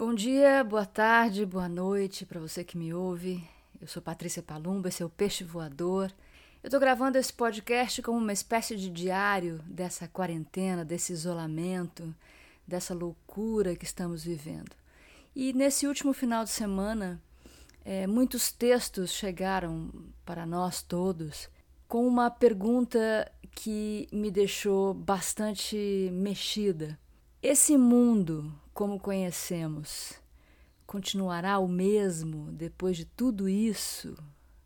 Bom dia, boa tarde, boa noite para você que me ouve. Eu sou Patrícia Palumba, esse é o Peixe Voador. Eu estou gravando esse podcast como uma espécie de diário dessa quarentena, desse isolamento, dessa loucura que estamos vivendo. E nesse último final de semana, é, muitos textos chegaram para nós todos com uma pergunta que me deixou bastante mexida. Esse mundo como conhecemos continuará o mesmo depois de tudo isso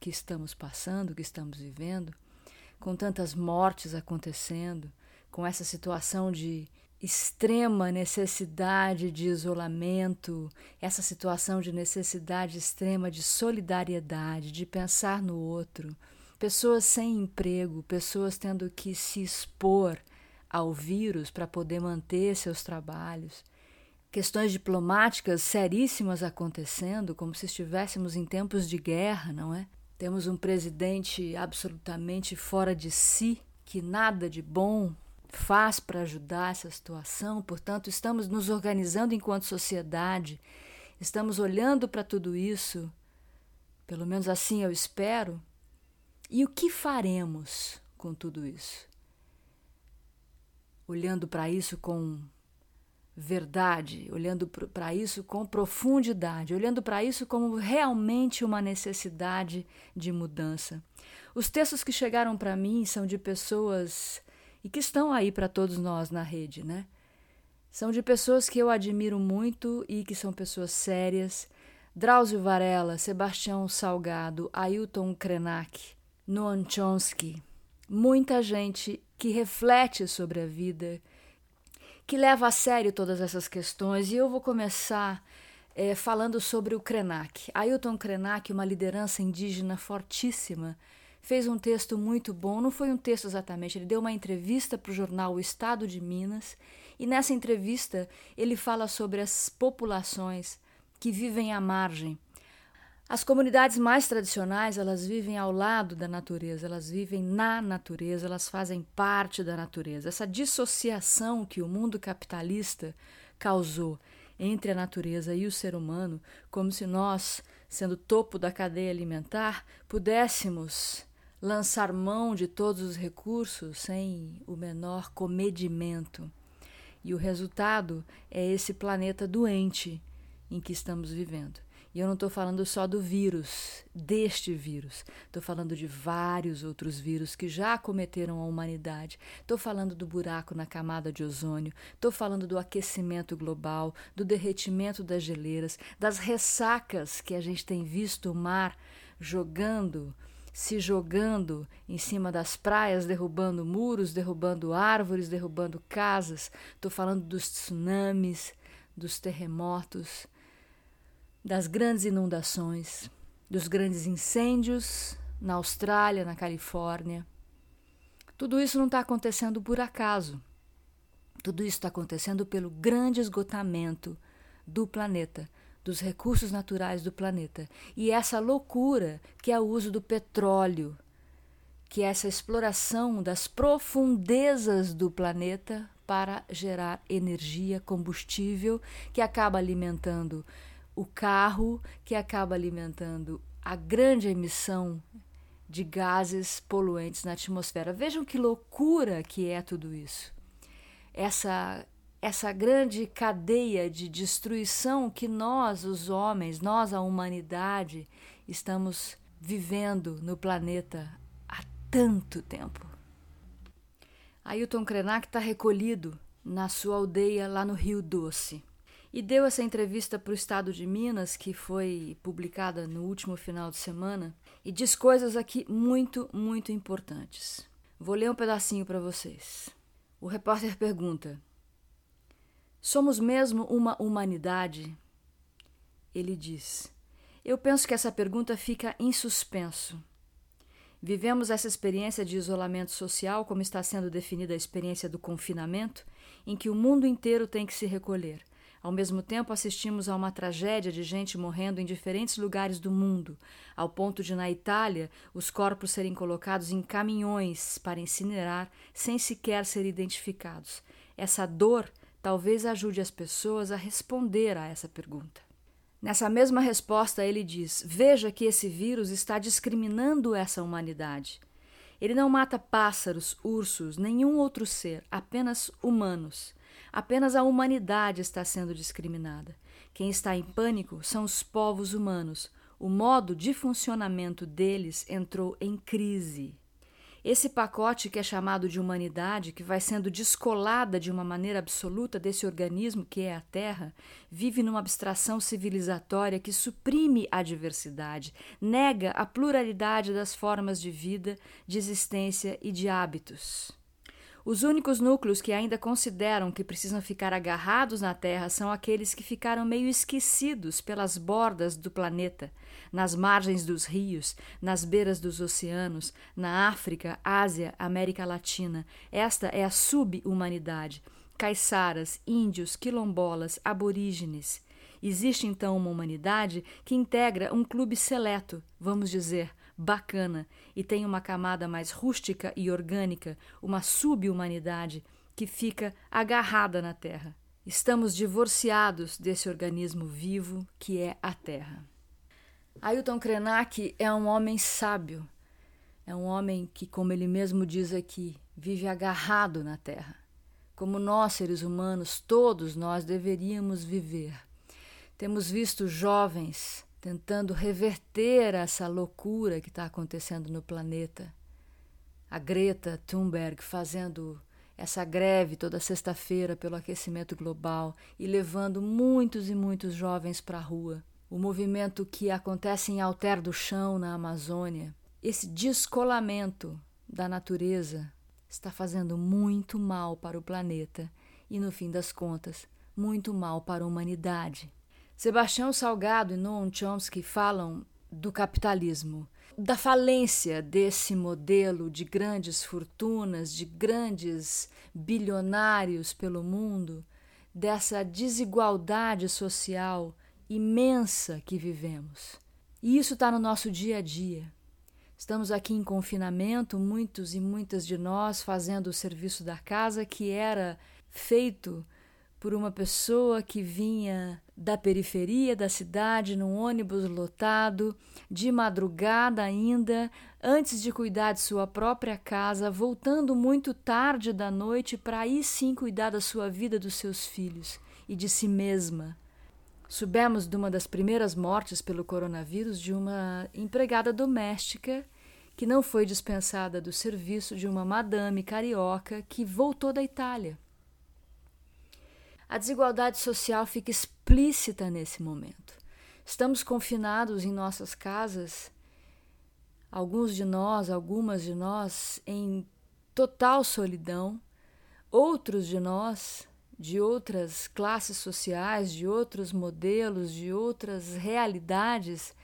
que estamos passando, que estamos vivendo, com tantas mortes acontecendo, com essa situação de extrema necessidade de isolamento, essa situação de necessidade extrema de solidariedade, de pensar no outro, pessoas sem emprego, pessoas tendo que se expor ao vírus para poder manter seus trabalhos questões diplomáticas seríssimas acontecendo, como se estivéssemos em tempos de guerra, não é? Temos um presidente absolutamente fora de si, que nada de bom faz para ajudar essa situação, portanto, estamos nos organizando enquanto sociedade, estamos olhando para tudo isso, pelo menos assim eu espero. E o que faremos com tudo isso? Olhando para isso com verdade, olhando para isso com profundidade, olhando para isso como realmente uma necessidade de mudança. Os textos que chegaram para mim são de pessoas e que estão aí para todos nós na rede, né? São de pessoas que eu admiro muito e que são pessoas sérias. Drauzio Varela, Sebastião Salgado, Ailton Krenak, Noam Chomsky. Muita gente que reflete sobre a vida, que leva a sério todas essas questões. E eu vou começar é, falando sobre o Krenak. Ailton Krenak, uma liderança indígena fortíssima, fez um texto muito bom. Não foi um texto exatamente, ele deu uma entrevista para o jornal O Estado de Minas. E nessa entrevista ele fala sobre as populações que vivem à margem as comunidades mais tradicionais, elas vivem ao lado da natureza, elas vivem na natureza, elas fazem parte da natureza. Essa dissociação que o mundo capitalista causou entre a natureza e o ser humano, como se nós, sendo topo da cadeia alimentar, pudéssemos lançar mão de todos os recursos sem o menor comedimento. E o resultado é esse planeta doente em que estamos vivendo. E eu não estou falando só do vírus, deste vírus. Estou falando de vários outros vírus que já acometeram a humanidade. Estou falando do buraco na camada de ozônio. Estou falando do aquecimento global, do derretimento das geleiras, das ressacas que a gente tem visto o mar jogando se jogando em cima das praias, derrubando muros, derrubando árvores, derrubando casas. Estou falando dos tsunamis, dos terremotos das grandes inundações, dos grandes incêndios na Austrália, na Califórnia. Tudo isso não está acontecendo por acaso. Tudo isso está acontecendo pelo grande esgotamento do planeta, dos recursos naturais do planeta. E essa loucura que é o uso do petróleo, que é essa exploração das profundezas do planeta para gerar energia, combustível, que acaba alimentando o carro que acaba alimentando a grande emissão de gases poluentes na atmosfera. Vejam que loucura que é tudo isso. Essa essa grande cadeia de destruição que nós, os homens, nós, a humanidade, estamos vivendo no planeta há tanto tempo. Ailton Krenak está recolhido na sua aldeia lá no Rio Doce e deu essa entrevista para o Estado de Minas, que foi publicada no último final de semana, e diz coisas aqui muito, muito importantes. Vou ler um pedacinho para vocês. O repórter pergunta: Somos mesmo uma humanidade? Ele diz: Eu penso que essa pergunta fica em suspenso. Vivemos essa experiência de isolamento social, como está sendo definida a experiência do confinamento, em que o mundo inteiro tem que se recolher ao mesmo tempo, assistimos a uma tragédia de gente morrendo em diferentes lugares do mundo, ao ponto de, na Itália, os corpos serem colocados em caminhões para incinerar sem sequer ser identificados. Essa dor talvez ajude as pessoas a responder a essa pergunta. Nessa mesma resposta, ele diz: Veja que esse vírus está discriminando essa humanidade. Ele não mata pássaros, ursos, nenhum outro ser, apenas humanos. Apenas a humanidade está sendo discriminada. Quem está em pânico são os povos humanos. O modo de funcionamento deles entrou em crise. Esse pacote que é chamado de humanidade, que vai sendo descolada de uma maneira absoluta desse organismo que é a Terra, vive numa abstração civilizatória que suprime a diversidade, nega a pluralidade das formas de vida, de existência e de hábitos. Os únicos núcleos que ainda consideram que precisam ficar agarrados na Terra são aqueles que ficaram meio esquecidos pelas bordas do planeta, nas margens dos rios, nas beiras dos oceanos, na África, Ásia, América Latina. Esta é a sub-humanidade. Caiçaras, índios, quilombolas, aborígenes. Existe então uma humanidade que integra um clube seleto, vamos dizer, bacana e tem uma camada mais rústica e orgânica, uma sub-humanidade que fica agarrada na Terra. Estamos divorciados desse organismo vivo que é a Terra. Ailton Krenak é um homem sábio, é um homem que, como ele mesmo diz aqui, vive agarrado na Terra. Como nós, seres humanos, todos nós deveríamos viver. Temos visto jovens tentando reverter essa loucura que está acontecendo no planeta. A Greta Thunberg fazendo essa greve toda sexta-feira pelo aquecimento global e levando muitos e muitos jovens para a rua. O movimento que acontece em Alter do Chão, na Amazônia, esse descolamento da natureza está fazendo muito mal para o planeta e, no fim das contas, muito mal para a humanidade. Sebastião Salgado e Noam Chomsky falam do capitalismo, da falência desse modelo de grandes fortunas, de grandes bilionários pelo mundo, dessa desigualdade social imensa que vivemos. E isso está no nosso dia a dia. Estamos aqui em confinamento, muitos e muitas de nós fazendo o serviço da casa que era feito por uma pessoa que vinha da periferia da cidade num ônibus lotado, de madrugada ainda, antes de cuidar de sua própria casa, voltando muito tarde da noite para aí sim cuidar da sua vida, dos seus filhos e de si mesma. Soubemos de uma das primeiras mortes pelo coronavírus de uma empregada doméstica que não foi dispensada do serviço de uma madame carioca que voltou da Itália. A desigualdade social fica explícita nesse momento. Estamos confinados em nossas casas, alguns de nós, algumas de nós, em total solidão, outros de nós, de outras classes sociais, de outros modelos, de outras realidades,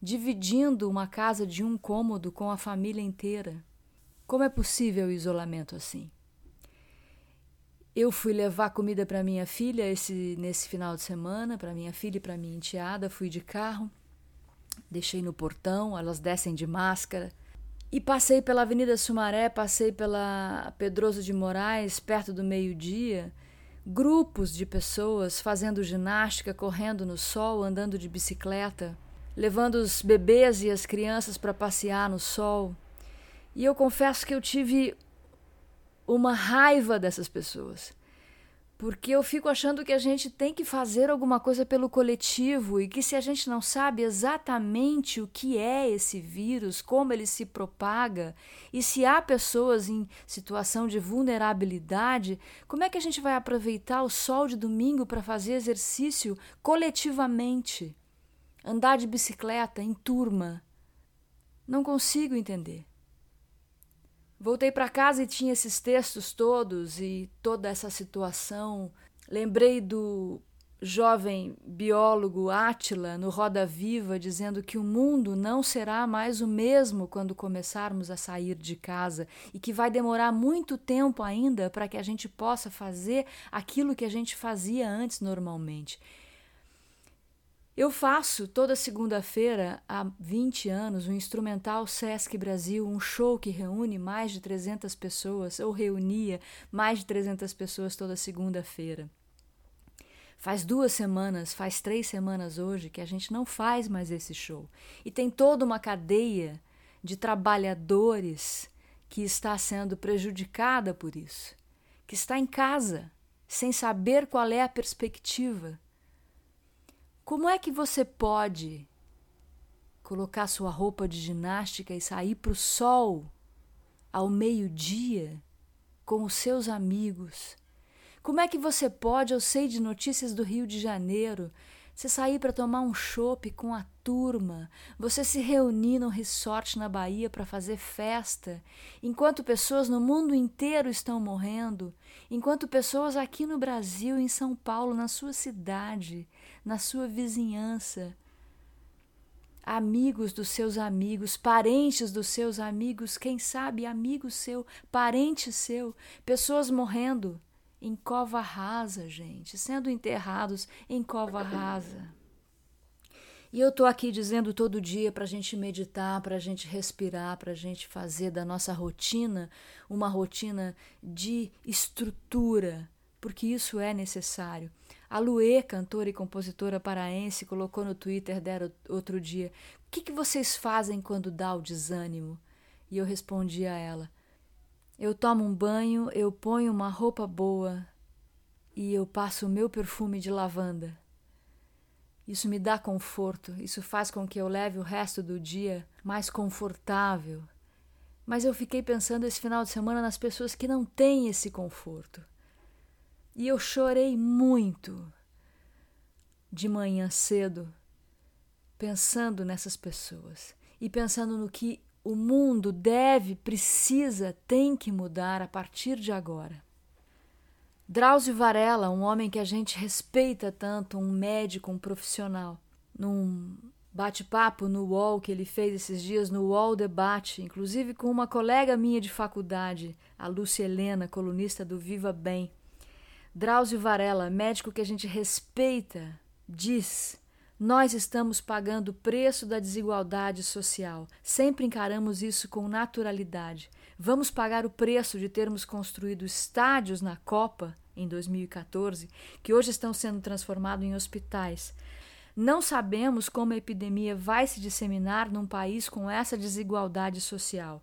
dividindo uma casa de um cômodo com a família inteira. Como é possível o isolamento assim? Eu fui levar comida para minha filha esse, nesse final de semana, para minha filha e para minha enteada. Fui de carro, deixei no portão, elas descem de máscara. E passei pela Avenida Sumaré, passei pela Pedroso de Moraes, perto do meio-dia. Grupos de pessoas fazendo ginástica, correndo no sol, andando de bicicleta, levando os bebês e as crianças para passear no sol. E eu confesso que eu tive uma raiva dessas pessoas. Porque eu fico achando que a gente tem que fazer alguma coisa pelo coletivo e que se a gente não sabe exatamente o que é esse vírus, como ele se propaga e se há pessoas em situação de vulnerabilidade, como é que a gente vai aproveitar o sol de domingo para fazer exercício coletivamente? Andar de bicicleta em turma? Não consigo entender. Voltei para casa e tinha esses textos todos e toda essa situação. Lembrei do jovem biólogo Átila no Roda Viva dizendo que o mundo não será mais o mesmo quando começarmos a sair de casa e que vai demorar muito tempo ainda para que a gente possa fazer aquilo que a gente fazia antes normalmente. Eu faço toda segunda-feira, há 20 anos, um instrumental Sesc Brasil, um show que reúne mais de 300 pessoas, ou reunia mais de 300 pessoas toda segunda-feira. Faz duas semanas, faz três semanas hoje que a gente não faz mais esse show. E tem toda uma cadeia de trabalhadores que está sendo prejudicada por isso, que está em casa, sem saber qual é a perspectiva. Como é que você pode colocar sua roupa de ginástica e sair para o sol ao meio-dia com os seus amigos? Como é que você pode, eu sei de notícias do Rio de Janeiro, você sair para tomar um chopp com a turma, você se reunir num resort na Bahia para fazer festa, enquanto pessoas no mundo inteiro estão morrendo, enquanto pessoas aqui no Brasil, em São Paulo, na sua cidade, na sua vizinhança, amigos dos seus amigos, parentes dos seus amigos, quem sabe amigo seu, parente seu, pessoas morrendo em cova rasa, gente, sendo enterrados em cova rasa. E eu estou aqui dizendo todo dia para a gente meditar, para a gente respirar, para a gente fazer da nossa rotina uma rotina de estrutura, porque isso é necessário. A Luê, cantora e compositora paraense, colocou no Twitter dela outro dia: O que, que vocês fazem quando dá o desânimo? E eu respondi a ela: eu tomo um banho, eu ponho uma roupa boa e eu passo o meu perfume de lavanda. Isso me dá conforto, isso faz com que eu leve o resto do dia mais confortável. Mas eu fiquei pensando esse final de semana nas pessoas que não têm esse conforto. E eu chorei muito de manhã cedo, pensando nessas pessoas e pensando no que o mundo deve, precisa, tem que mudar a partir de agora. Drauzio Varela, um homem que a gente respeita tanto, um médico, um profissional, num bate-papo no UOL que ele fez esses dias, no UOL Debate, inclusive com uma colega minha de faculdade, a Lúcia Helena, colunista do Viva Bem. Drauzio Varela, médico que a gente respeita, diz nós estamos pagando o preço da desigualdade social. Sempre encaramos isso com naturalidade. Vamos pagar o preço de termos construído estádios na Copa em 2014, que hoje estão sendo transformados em hospitais. Não sabemos como a epidemia vai se disseminar num país com essa desigualdade social.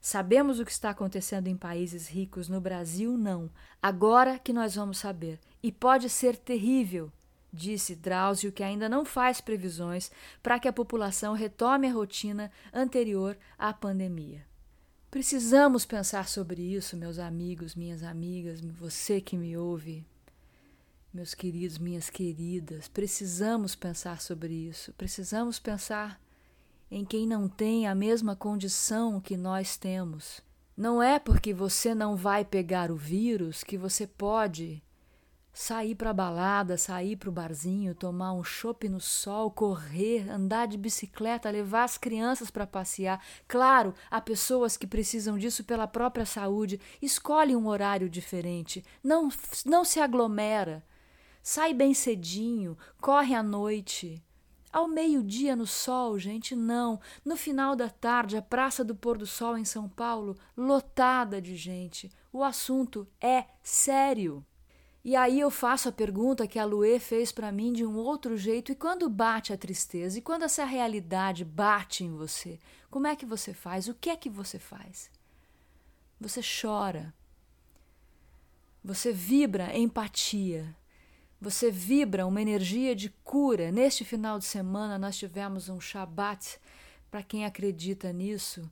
Sabemos o que está acontecendo em países ricos, no Brasil, não. Agora que nós vamos saber. E pode ser terrível disse Drauzio que ainda não faz previsões para que a população retome a rotina anterior à pandemia. Precisamos pensar sobre isso, meus amigos, minhas amigas, você que me ouve, meus queridos, minhas queridas. Precisamos pensar sobre isso. Precisamos pensar em quem não tem a mesma condição que nós temos. Não é porque você não vai pegar o vírus que você pode Sair para balada, sair para o barzinho, tomar um chopp no sol, correr, andar de bicicleta, levar as crianças para passear. Claro, há pessoas que precisam disso pela própria saúde. Escolhe um horário diferente. Não, não se aglomera. Sai bem cedinho, corre à noite. Ao meio-dia no sol, gente, não. No final da tarde, a Praça do Pôr do Sol em São Paulo, lotada de gente. O assunto é sério. E aí eu faço a pergunta que a Luê fez para mim de um outro jeito, e quando bate a tristeza, e quando essa realidade bate em você, como é que você faz? O que é que você faz? Você chora. Você vibra empatia. Você vibra uma energia de cura. Neste final de semana nós tivemos um Shabat, para quem acredita nisso,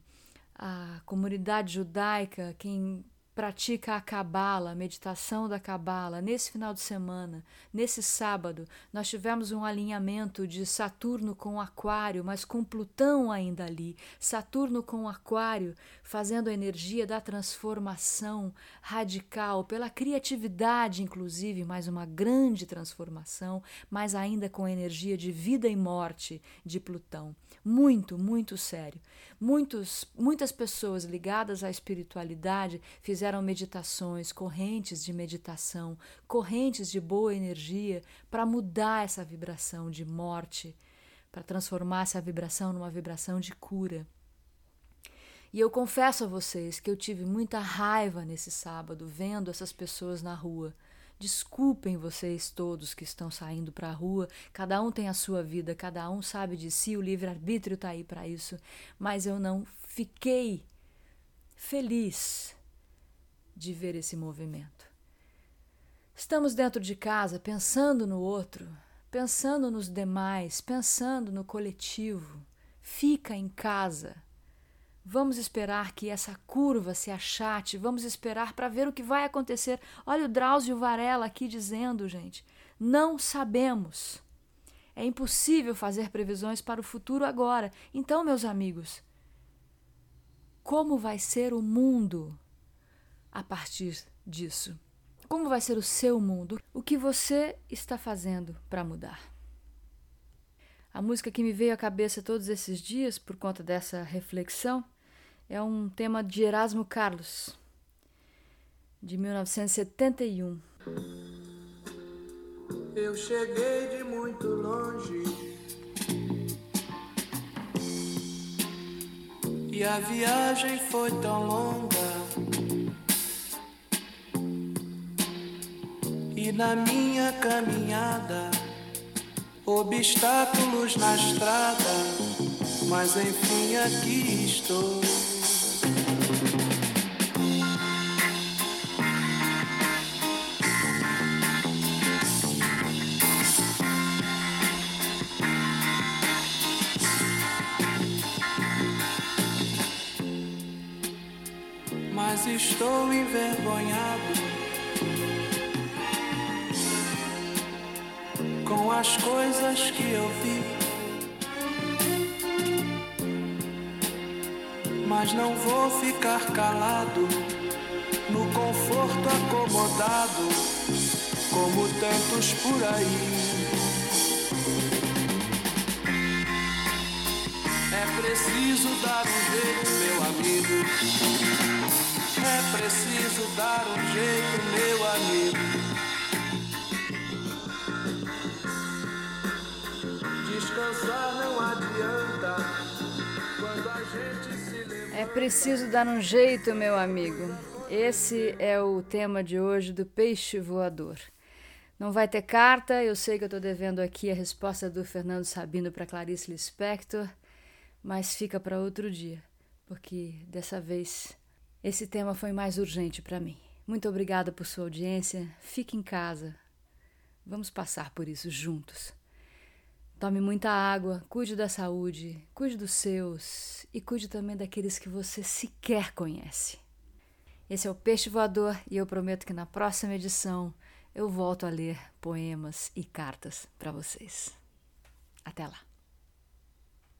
a comunidade judaica, quem pratica a cabala, a meditação da cabala, nesse final de semana, nesse sábado, nós tivemos um alinhamento de Saturno com Aquário, mas com Plutão ainda ali. Saturno com Aquário, fazendo a energia da transformação radical, pela criatividade, inclusive, mais uma grande transformação, mas ainda com a energia de vida e morte de Plutão. Muito, muito sério. Muitos, muitas pessoas ligadas à espiritualidade fizeram meditações, correntes de meditação, correntes de boa energia para mudar essa vibração de morte, para transformar essa vibração numa vibração de cura. E eu confesso a vocês que eu tive muita raiva nesse sábado vendo essas pessoas na rua, Desculpem vocês todos que estão saindo para a rua, cada um tem a sua vida, cada um sabe de si, o livre-arbítrio está aí para isso, mas eu não fiquei feliz de ver esse movimento. Estamos dentro de casa pensando no outro, pensando nos demais, pensando no coletivo. Fica em casa. Vamos esperar que essa curva se achate, vamos esperar para ver o que vai acontecer. Olha o Drauzio Varela aqui dizendo, gente, não sabemos. É impossível fazer previsões para o futuro agora. Então, meus amigos, como vai ser o mundo a partir disso? Como vai ser o seu mundo? O que você está fazendo para mudar? A música que me veio à cabeça todos esses dias por conta dessa reflexão é um tema de Erasmo Carlos, de 1971. Eu cheguei de muito longe e a viagem foi tão longa. E na minha caminhada, obstáculos na estrada, mas enfim aqui estou. Coisas que eu vi. Mas não vou ficar calado no conforto acomodado, como tantos por aí. É preciso dar um jeito, meu amigo. É preciso dar um jeito, meu amigo. Descansar não adianta quando a gente se levanta. É preciso dar um jeito, meu amigo. Esse é o tema de hoje do Peixe Voador. Não vai ter carta, eu sei que eu estou devendo aqui a resposta do Fernando Sabino para Clarice Lispector, mas fica para outro dia, porque dessa vez esse tema foi mais urgente para mim. Muito obrigada por sua audiência. Fique em casa. Vamos passar por isso juntos. Tome muita água, cuide da saúde, cuide dos seus e cuide também daqueles que você sequer conhece. Esse é o Peixe Voador e eu prometo que na próxima edição eu volto a ler poemas e cartas para vocês. Até lá!